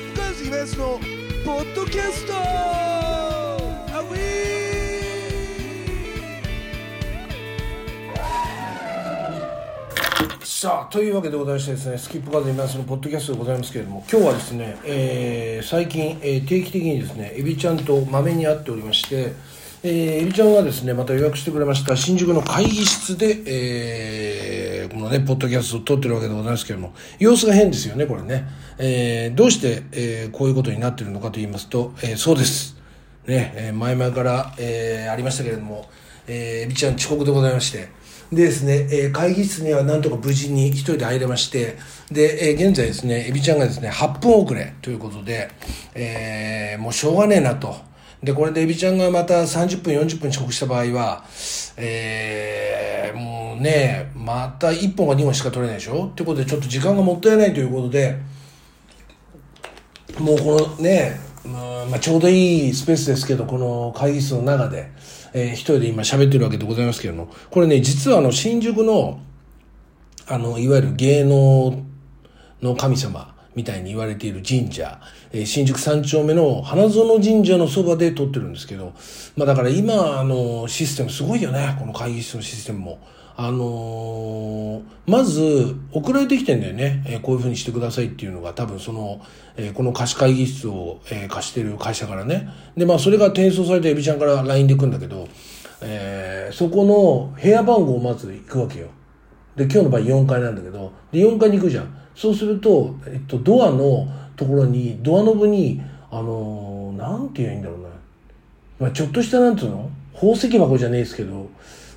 ープカズイベントのポッドキャストアウさあというわけでございましてですねスキップカズイベントのポッドキャストでございますけれども今日はですね、えー、最近、えー、定期的にですねエビちゃんとまめに会っておりましてえー、エビちゃんはですね、また予約してくれました新宿の会議室で、えー、このね、ポッドキャストを撮ってるわけでございますけれども、様子が変ですよね、これね。えー、どうして、えー、こういうことになってるのかと言いますと、えー、そうです。ね、えー、前々から、えー、ありましたけれども、えー、エビちゃん遅刻でございまして、でですね、えー、会議室にはなんとか無事に一人で入れまして、で、えー、現在ですね、エビちゃんがですね、8分遅れということで、えー、もうしょうがねえなと。で、これでエビちゃんがまた30分、40分遅刻した場合は、えー、もうね、また1本か2本しか取れないでしょ？ってことで、ちょっと時間がもったいないということで、もうこのね、まあ、まあ、ちょうどいいスペースですけど、この会議室の中で、えー、一人で今喋ってるわけでございますけれども、これね、実はあの、新宿の、あの、いわゆる芸能の神様、みたいに言われている神社、えー、新宿三丁目の花園神社のそばで撮ってるんですけど、まあだから今、あの、システムすごいよね、この会議室のシステムも。あのー、まず、送られてきてんだよね。えー、こういうふうにしてくださいっていうのが、多分その、えー、この貸し会議室を、え貸してる会社からね。で、まあそれが転送されてエビちゃんから LINE で来るんだけど、えそこの部屋番号をまず行くわけよ。で、今日の場合4階なんだけど、で、4階に行くじゃん。そうすると、えっと、ドアのところに、ドアノブに、あのー、なんて言えばいいんだろうな。まあ、ちょっとしたなんつうの？宝石箱じゃねえですけど、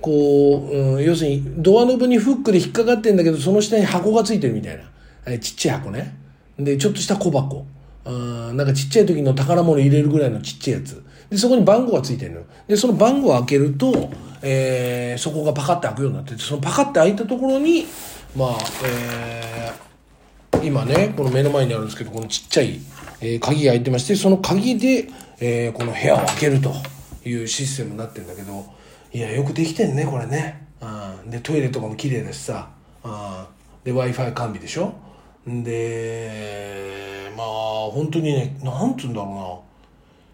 こう、うん、要するに、ドアノブにフックで引っかかってんだけど、その下に箱がついてるみたいな。えちっちゃい箱ね。で、ちょっとした小箱。うん、なんかちっちゃい時の宝物入れるぐらいのちっちゃいやつ。で、そこに番号がついてるの。で、その番号を開けると、えー、そこがパカッて開くようになってて、そのパカッて開いたところに、まあ、えー、今ね、この目の前にあるんですけど、このちっちゃい、えー、鍵が開いてまして、その鍵で、えー、この部屋を開けるというシステムになってるんだけど、いや、よくできてんね、これね。うん、で、トイレとかも綺麗だしさ。うん、で、Wi-Fi 完備でしょで、まあ、本当にね、なんつうんだろうな。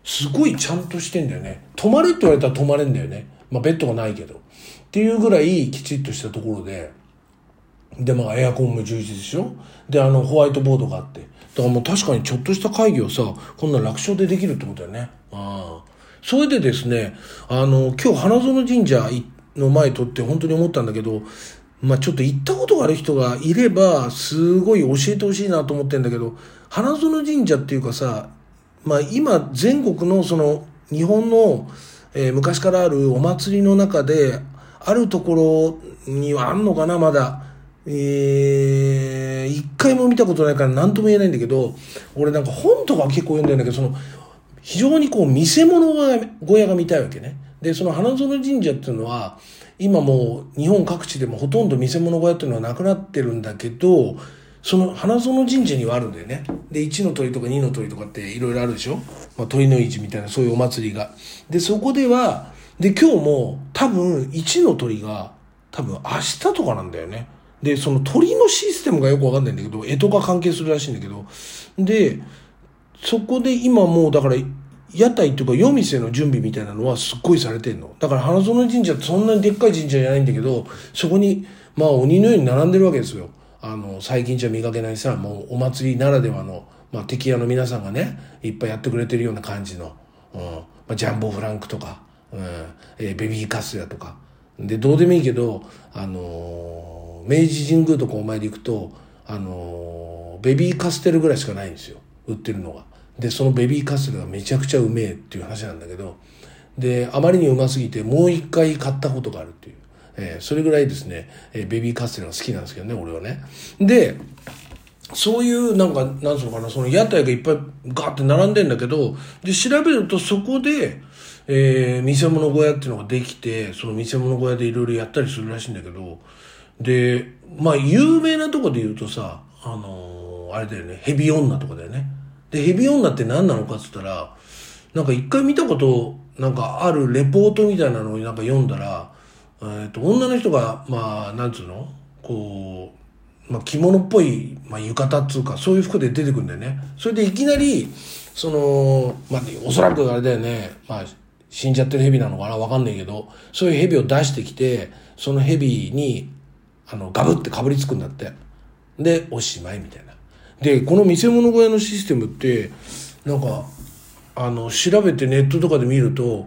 すごいちゃんとしてんだよね。泊まれって言われたら泊まれんだよね。まあ、ベッドがないけど。っていうぐらいきちっとしたところで、で、まあ、エアコンも充実でしょ？で、あの、ホワイトボードがあって。だからもう確かにちょっとした会議をさ、こんな楽勝でできるってことだよね。ああ。それでですね、あの、今日花園神社の前とって本当に思ったんだけど、まあちょっと行ったことがある人がいれば、すごい教えてほしいなと思ってんだけど、花園神社っていうかさ、まあ今全国のその日本の、えー、昔からあるお祭りの中で、あるところにはあんのかな、まだ。えー、一回も見たことないから何とも言えないんだけど、俺なんか本とか結構読んでるんだけど、その、非常にこう見せ物小屋が見たいわけね。で、その花園神社っていうのは、今もう日本各地でもほとんど見せ物小屋っていうのはなくなってるんだけど、その花園神社にはあるんだよね。で、1の鳥とか2の鳥とかっていろいろあるでしょまあ、鳥の市みたいなそういうお祭りが。で、そこでは、で、今日も多分1の鳥が多分明日とかなんだよね。で、その鳥のシステムがよくわかんないんだけど、干支が関係するらしいんだけど、で、そこで今もうだから、屋台っていうか夜店の準備みたいなのはすっごいされてんの。だから花園神社ってそんなにでっかい神社じゃないんだけど、そこに、まあ鬼のように並んでるわけですよ。あの、最近じゃ見かけないさ、もうお祭りならではの、まあ敵屋の皆さんがね、いっぱいやってくれてるような感じの、うん、まあ、ジャンボフランクとか、うん、えー、ベビーカスヤとか。で、どうでもいいけど、あのー明治神宮とかお参り行くと、あのベビーカステルぐらいしかないんですよ。売ってるのが。で、そのベビーカステルがめちゃくちゃうめえっていう話なんだけど、で、あまりにうますぎてもう一回買ったことがあるっていう。えー、それぐらいですね、えー、ベビーカステルが好きなんですけどね、俺はね。で、そういうなんか、なんつうのかな、その屋台がいっぱいガーって並んでんだけど、で、調べるとそこで、えー、見せ物小屋っていうのができて、その見せ物小屋でいろいろやったりするらしいんだけど、で、まあ、有名なとこで言うとさ、あのー、あれだよね、ヘビ女とかだよね。で、ヘビ女って何なのかっつったら、なんか一回見たこと、なんかあるレポートみたいなのをなんか読んだら、えっ、ー、と、女の人が、まあ、なんつうの？こう、まあ、着物っぽい、まあ、浴衣っつうか、そういう服で出てくんだよね。それでいきなり、その、まあ、おそらくあれだよね、まあ、死んじゃってる蛇なのかな？わかんないけど、そういう蛇を出してきて、その蛇に、あの、ガブってかぶりつくんだって。で、おしまいみたいな。で、この見せ物小屋のシステムって、なんか、あの、調べてネットとかで見ると、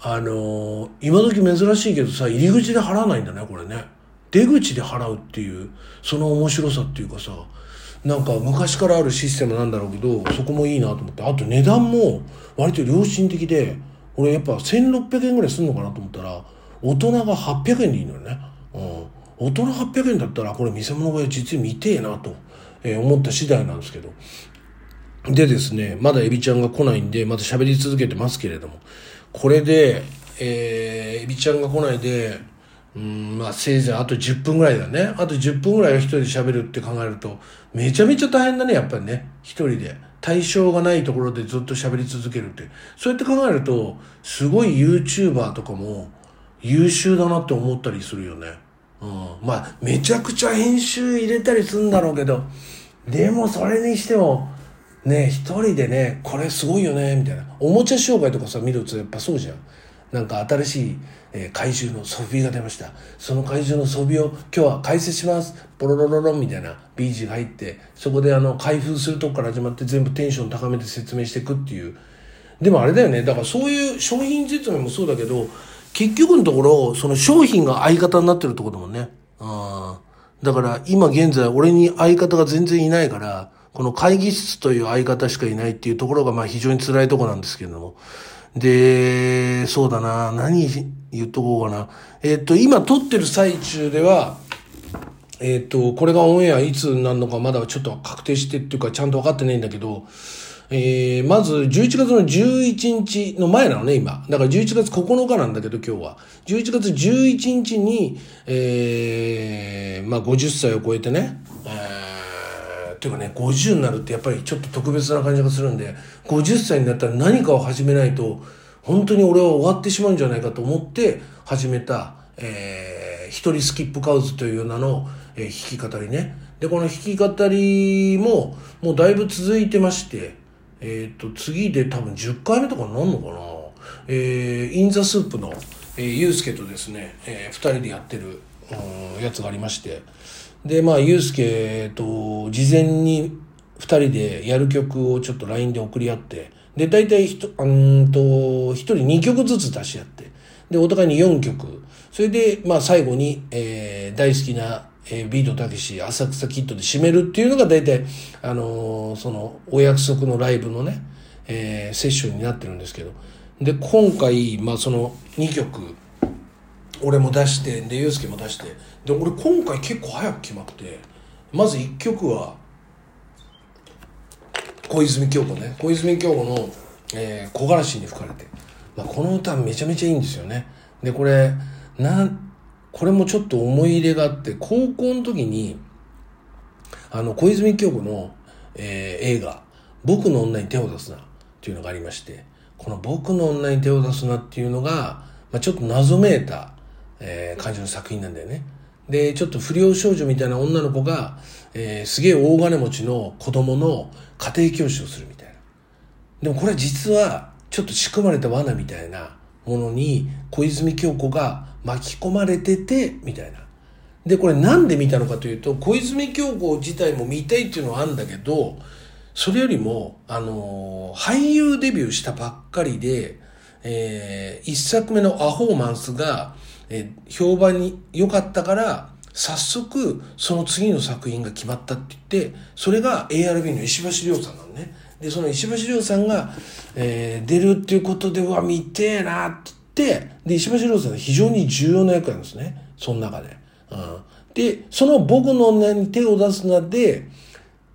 あの、今時珍しいけどさ、入り口で払わないんだね、これね。出口で払うっていう、その面白さっていうかさ、なんか昔からあるシステムなんだろうけど、そこもいいなと思って。あと値段も割と良心的で、俺やっぱ1600円ぐらいすんのかなと思ったら、大人が800円でいいのよね。大人800円だったら、これ見せ物小屋実に見てえなと、え、思った次第なんですけど。でですね、まだエビちゃんが来ないんで、また喋り続けてますけれども、これで、えー、エビちゃんが来ないで、うん、まあせいぜいあと10分ぐらいだね。あと10分ぐらいは一人で喋るって考えると、めちゃめちゃ大変だね、やっぱりね。一人で。対象がないところでずっと喋り続けるって。そうやって考えると、すごい YouTuber とかも優秀だなって思ったりするよね。うん。まあ、めちゃくちゃ編集入れたりするんだろうけど、でもそれにしても、ね、一人でね、これすごいよね、みたいな。おもちゃ商売とかさ、見るとやっぱそうじゃん。なんか新しい、えー、怪獣のソフビが出ました。その怪獣のソフビを今日は解説します。ポロロロロンみたいな BG が入って、そこであの、開封するとこから始まって全部テンション高めて説明していくっていう。でもあれだよね。だからそういう商品説明もそうだけど、結局のところ、その商品が相方になってるってこともね。あだから今現在俺に相方が全然いないから、この会議室という相方しかいないっていうところがまあ非常に辛いとこなんですけれども。で、そうだな、何言っとこうかな。えっ、と、今撮ってる最中では、えっ、と、これがオンエアいつになるのかまだちょっと確定してっていうかちゃんと分かってないんだけど、えー、まず11月の11日の前なのね、今。だから11月9日なんだけど、今日は。11月11日に、えー、まあ50歳を超えてね、えーっていうかね、50になるってやっぱりちょっと特別な感じがするんで、50歳になったら何かを始めないと、本当に俺は終わってしまうんじゃないかと思って始めた、えー、一人スキップカウズという名の、えー、弾き語りね。で、この弾き語りも、もうだいぶ続いてまして、えっ、と、次で多分10回目とかになるのかな？えー、インザスープの、えー、ゆうすけとですね、えー、二人でやってる、うん、やつがありまして、で、まあ、ゆうすけと事前に2人でやる曲をちょっと LINE で送り合って、で、大体ひと、うんと、1人2曲ずつ出し合って、で、お互いに4曲。それで、まあ、最後に、えー、大好きな、えー、ビートたけし、浅草キッドで締めるっていうのが大体、あのー、その、お約束のライブのね、えー、セッションになってるんですけど。で、今回、まあ、その2曲、俺も出してでユースケも出して。で俺今回結構早く決まってまず1曲は小泉京子ね。小泉京子の「えー、木枯らしに吹かれて」まあ、この歌めちゃめちゃいいんですよね。でこれなんこれもちょっと思い入れがあって高校の時にあの小泉京子の、えー、映画「僕の女に手を出すな」っていうのがありましてこの「僕の女に手を出すな」っていうのが、まあ、ちょっと謎めいたえー、感じの作品なんだよね。で、ちょっと不良少女みたいな女の子が、えー、すげえ大金持ちの子供の家庭教師をするみたいな。でもこれ実は、ちょっと仕組まれた罠みたいなものに、小泉京子が巻き込まれてて、みたいな。で、これなんで見たのかというと、小泉京子自体も見たいっていうのはあるんだけど、それよりも、あのー、俳優デビューしたばっかりで、えー、一作目のアホーマンスが、えー、評判に良かったから、早速、その次の作品が決まったって言って、それが ARB の石橋亮さんなのね。で、その石橋亮さんが、えー、出るっていうことで、うわ、見てえな、で、石橋亮さんは非常に重要な役なんですね。その中で。うん、で、その僕の女に手を出すなで、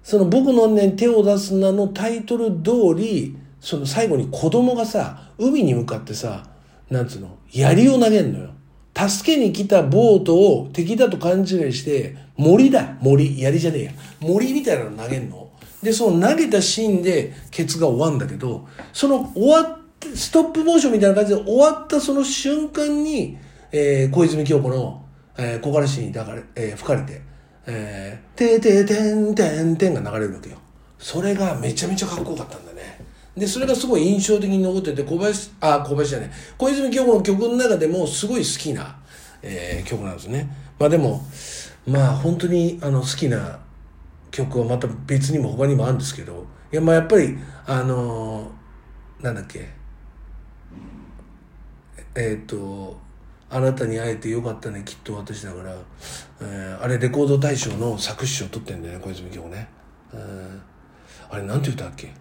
その僕の女に手を出すなのタイトル通り、その最後に子供がさ、海に向かってさ、なんつうの、槍を投げんのよ。助けに来たボートを敵だと勘違いして、森だ、森、槍じゃねえや。森みたいなの投げんの。で、その投げたシーンでケツが終わんだけど、その終わって、ストップモーションみたいな感じで終わったその瞬間に、えー、小泉京子の、えー、木枯らしにだから、えー、吹かれて、えー、てーてーてんてんてんが流れるわけよ。それがめちゃめちゃかっこよかったんだね。で、それがすごい印象的に残ってて、小林、あ、小林じゃない、小泉京子の曲の中でもすごい好きな、えー、曲なんですね。まあでも、まあ本当にあの好きな曲はまた別にも他にもあるんですけど、いやまあやっぱり、あのー、なんだっけ、えっ、ー、と、あなたに会えてよかったね、きっと私だから、えー、あれレコード大賞の作詞賞取ってんだよね、小泉京子ね。あれなんて歌っけ？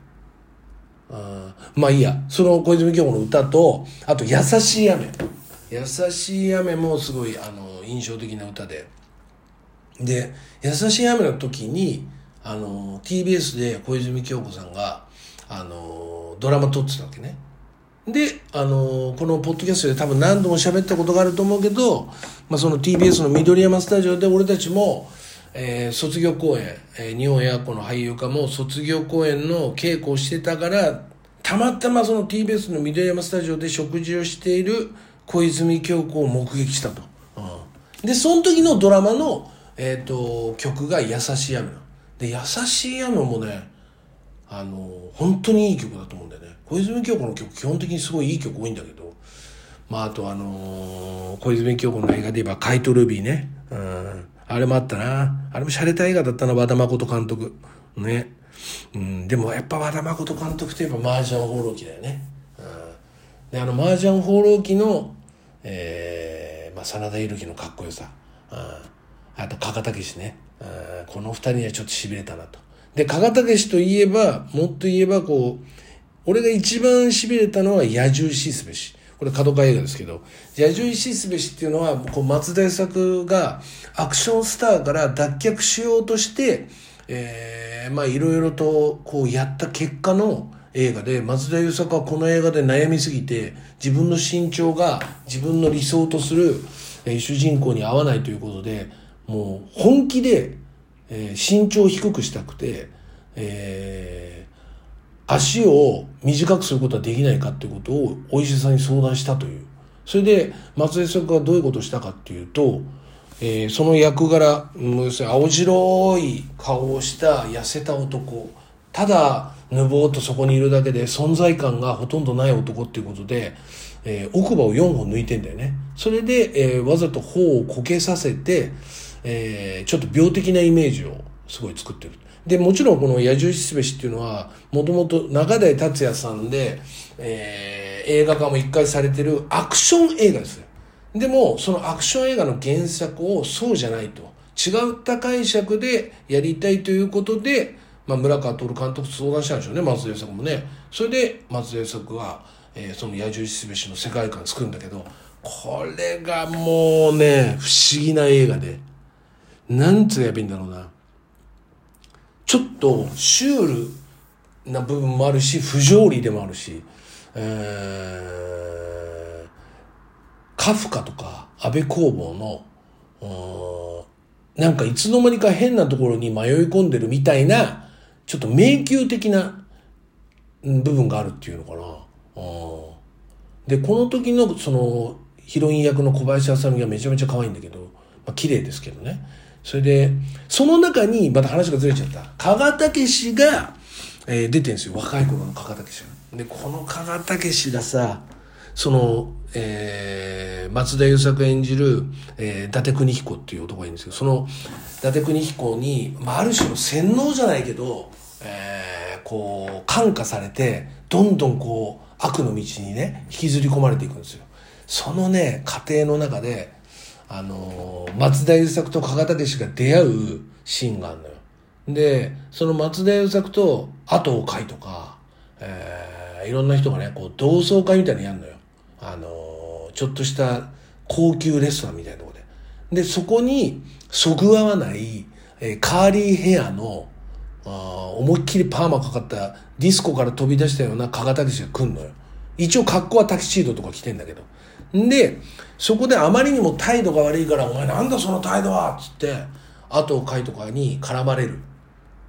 あまあいいや、その小泉京子の歌と、あと優しい雨。優しい雨もすごい、あの、印象的な歌で。で、優しい雨の時に、あの、TBS で小泉京子さんが、あの、ドラマ撮ってたわけね。で、あの、このポッドキャストで多分何度も喋ったことがあると思うけど、まあ、その TBS の緑山スタジオで俺たちも、えー、卒業公演、えー、日本エアコンの俳優家も卒業公演の稽古をしてたから、たまたまその TBS の緑山スタジオで食事をしている小泉京子を目撃したと。うん、で、その時のドラマの、えっ、ー、と、曲が優しい雨で、優しい雨もね、あの、本当にいい曲だと思う。小泉京子の曲、基本的にすごいいい曲多いんだけど、まあ、あとあのー、小泉京子の映画で言えば、カイト・ルビーね。うん。あれもあったな。あれも洒落た映画だったな、和田誠監督。ね。うん。でもやっぱ和田誠監督といえば、麻雀放浪記だよね。うん。で、あの、麻雀放浪記の、えー、まあ、真田広樹のかっこよさ。うん。あと、加賀武史ね。うんこの二人にはちょっと痺れたなと。で、加賀武史といえば、もっと言えば、こう、俺が一番痺れたのは野獣死すべし。これ角川映画ですけど、野獣死すべしっていうのは、こう松田優作がアクションスターから脱却しようとして、えー、まあいろいろとこうやった結果の映画で、松田優作はこの映画で悩みすぎて、自分の身長が自分の理想とする、え、主人公に合わないということで、もう本気で、えー、身長を低くしたくて、えー、足を短くすることはできないかっていうことをお医者さんに相談したという。それで松江作がどういうことをしたかっていうと、えー、その役柄、要するに青白い顔をした痩せた男、ただ、ぬぼーっとそこにいるだけで存在感がほとんどない男っていうことで、えー、奥歯を4本抜いてんだよね。それで、えー、わざと頬をこけさせて、えー、ちょっと病的なイメージをすごい作ってる。で、もちろんこの野獣しすべしっていうのは、もともと中台達也さんで、えー、映画化も一回されてるアクション映画ですよ。でも、そのアクション映画の原作をそうじゃないと。違った解釈でやりたいということで、まあ、村川徹監督と相談したんでしょうね、松田優作もね。それで、松田優作は、えー、その野獣しすべしの世界観作るんだけど、これがもうね、不思議な映画で、なんつうやべえんだろうな。ちょっとシュールな部分もあるし、不条理でもあるし、えー、カフカとか安倍工房の、なんかいつの間にか変なところに迷い込んでるみたいな、ちょっと迷宮的な部分があるっていうのかな。で、この時のそのヒロイン役の小林あさみがめちゃめちゃ可愛いんだけど、まあ綺麗ですけどね。それで、その中に、また話がずれちゃった。加賀武史が、えー、出てるんですよ。若い頃の加賀武史が。で、この加賀武史がさ、その、えー、松田優作演じる、えー、伊達邦彦っていう男がいるんですけど、その、伊達邦彦に、まあ、ある種の洗脳じゃないけど、えー、こう、感化されて、どんどんこう、悪の道にね、引きずり込まれていくんですよ。そのね、過程の中で、あの、松田優作と加賀武史が出会うシーンがあるのよ。で、その松田優作と後を海とか、えー、いろんな人がね、こう同窓会みたいなのやるのよ。あの、ちょっとした高級レストランみたいなとこで。で、そこにそぐわない、えー、カーリーヘアの、あ思いっきりパーマかかったディスコから飛び出したような加賀武史が来んのよ。一応格好はタキシードとか着てんだけど。んで、そこであまりにも態度が悪いから、お前なんだその態度はっつって、後をいとかに絡まれる。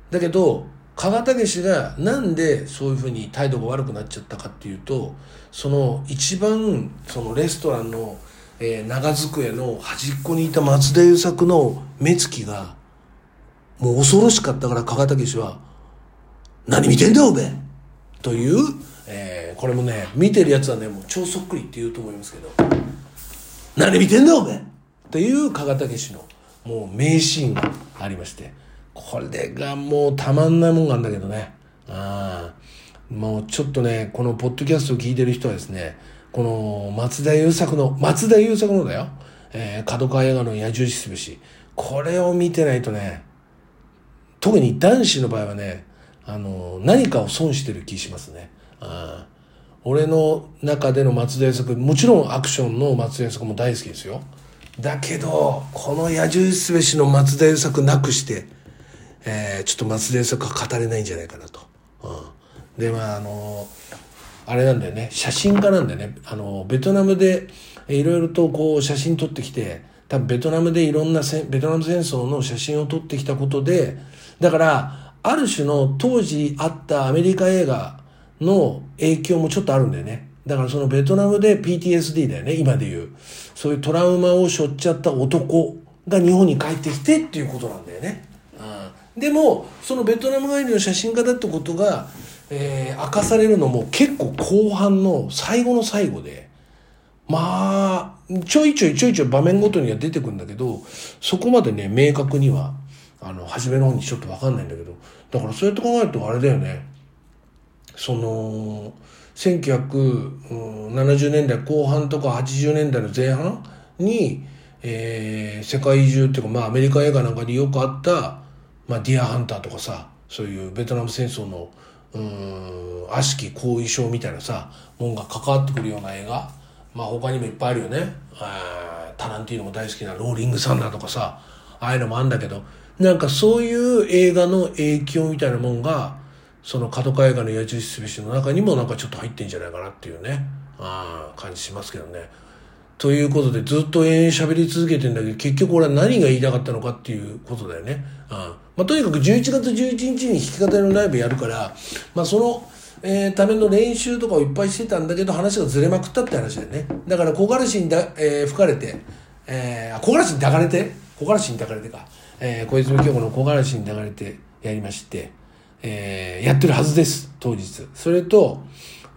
だけど、加賀武史がなんでそういうふうに態度が悪くなっちゃったかっていうと、その一番そのレストランの、えー、長机の端っこにいた松田優作の目つきがもう恐ろしかったから加賀武史は、何見てんだおめえという、えー、これもね、見てるやつはね、もう超そっくりって言うと思いますけど、何見てんだおめえという加賀武史のもう名シーンがありまして、これがもうたまんないもんがあんだけどね。あもうちょっとね、このポッドキャストを聞いてる人はですね、この松田優作の、松田優作のだよ。えー、角川映画の野獣し節。これを見てないとね、特に男子の場合はね、あの、何かを損してる気しますね。あ俺の中での松田優作、もちろんアクションの松田優作も大好きですよ。だけど、この野獣すべしの松田優作なくして、えー、ちょっと松田優作は語れないんじゃないかなと。うん、で、まあ、あの、あれなんだよね、写真家なんだよね。あの、ベトナムでいろいろとこう写真撮ってきて、多分ベトナムでいろんなベトナム戦争の写真を撮ってきたことで、だから、ある種の当時あったアメリカ映画の影響もちょっとあるんだよね。だからそのベトナムで PTSD だよね、今で言う。そういうトラウマを背負っちゃった男が日本に帰ってきてっていうことなんだよね。うん、でも、そのベトナム帰りの写真家だってことが、えー、明かされるのも結構後半の最後の最後で、まあ、ちょいちょいちょいちょい場面ごとには出てくるんだけど、そこまでね、明確には、あの、初めの方にちょっとわかんないんだけど、だからそうやって考えるとあれだよね、その、1970年代後半とか80年代の前半に、えー、世界中っていうか、まあアメリカ映画なんかによくあった、まあディアハンターとかさ、そういうベトナム戦争の、うん、悪しき後遺症みたいなさ、もんが関わってくるような映画、まあ他にもいっぱいあるよね。タランティーノも大好きなローリングサンダーとかさ、ああいうのもあるんだけど、なんかそういう映画の影響みたいなもんが、その角川映画の矢印すべしの中にもなんかちょっと入ってんじゃないかなっていうね、あ感じしますけどね。ということでずっと延々喋り続けてんだけど、結局俺は何が言いたかったのかっていうことだよね。あまあ、とにかく11月11日に弾き語りのライブやるから、まあその、えー、ための練習とかをいっぱいしてたんだけど話がずれまくったって話だよね。だから木枯らしにだ、えー、吹かれて、えー、木枯らしに抱かれて、木枯らしに抱かれてか、えー、小泉京子の木枯らしに抱かれてやりまして、えー、やってるはずです、当日。それと、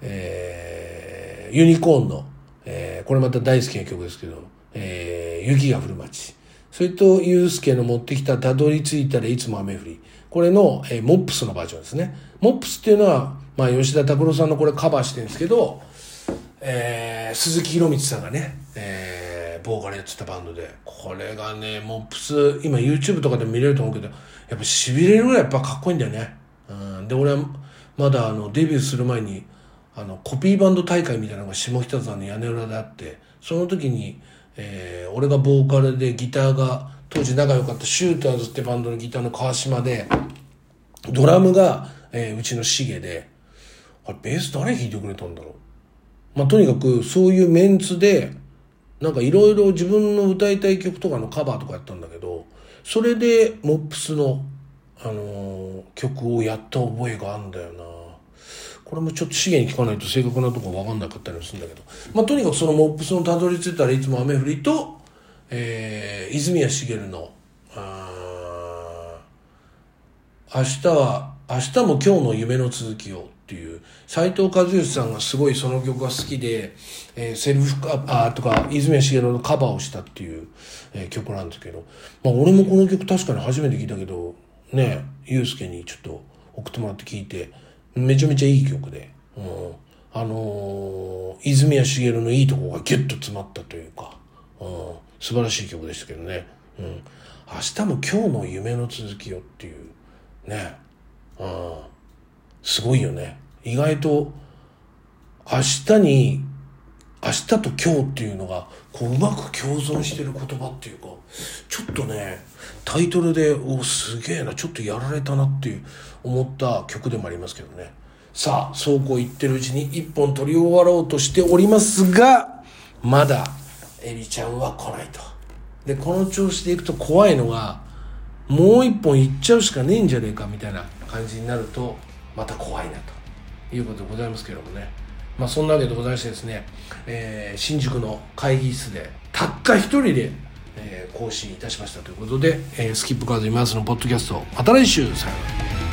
えー、ユニコーンの、えー、これまた大好きな曲ですけど、えー、雪が降る街。それと、ゆうすけの持ってきたたどり着いたらいつも雨降り。これの、えー、モップスのバージョンですね。モップスっていうのは、まあ、吉田拓郎さんのこれカバーしてるんですけど、えー、鈴木宏光さんがね、えー、ボーカルやってたバンドで、これがね、モップス、今 YouTube とかでも見れると思うけど、やっぱ痺れるぐらいやっぱかっこいいんだよね。で、俺はまだあの、デビューする前に、あの、コピーバンド大会みたいなのが下北沢の屋根裏であって、その時に、えー、俺がボーカルでギターが、当時仲良かったシューターズってバンドのギターの川島で、ドラムが、えー、うちのシゲで、あれ、ベース誰弾いてくれたんだろう？まあ、とにかく、そういうメンツで、なんかいろいろ自分の歌いたい曲とかのカバーとかやったんだけど、それで、モップスの、あの、曲をやった覚えがあるんだよな。これもちょっと資源に聞かないと正確なとこ分かんなかったりもするんだけど。まあ、とにかくそのモップスのたどり着いたらいつも雨降りと、えー、泉谷しげるの、あ明日は、明日も今日の夢の続きをっていう、斎藤和義さんがすごいその曲が好きで、えー、セルフカバーとか、泉谷しげるのカバーをしたっていう、えー、曲なんですけど、まあ俺もこの曲確かに初めて聞いたけど、ね、ゆうすけにちょっと送ってもらって聞いて、めちゃめちゃいい曲で、うん、あのー、泉谷しげるのいいとこがギュッと詰まったというか、うん、素晴らしい曲でしたけどね、うん、明日も今日の夢の続きよっていう、ね、うん、すごいよね。意外と、明日に、明日と今日っていうのが、こう、うまく共存してる言葉っていうか、ちょっとね、タイトルで、おすげえな、ちょっとやられたなっていう思った曲でもありますけどね。さあ、そうこう言ってるうちに一本取り終わろうとしておりますが、まだ、エビちゃんは来ないと。で、この調子でいくと怖いのが、もう一本いっちゃうしかねえんじゃねえかみたいな感じになると、また怖いなということでございますけどもね。まあそんなわけでございましてですね、えー、新宿の会議室で、たった一人でえ更新いたしましたということで、えースキップカード今すのポッドキャストまた来週さよなら。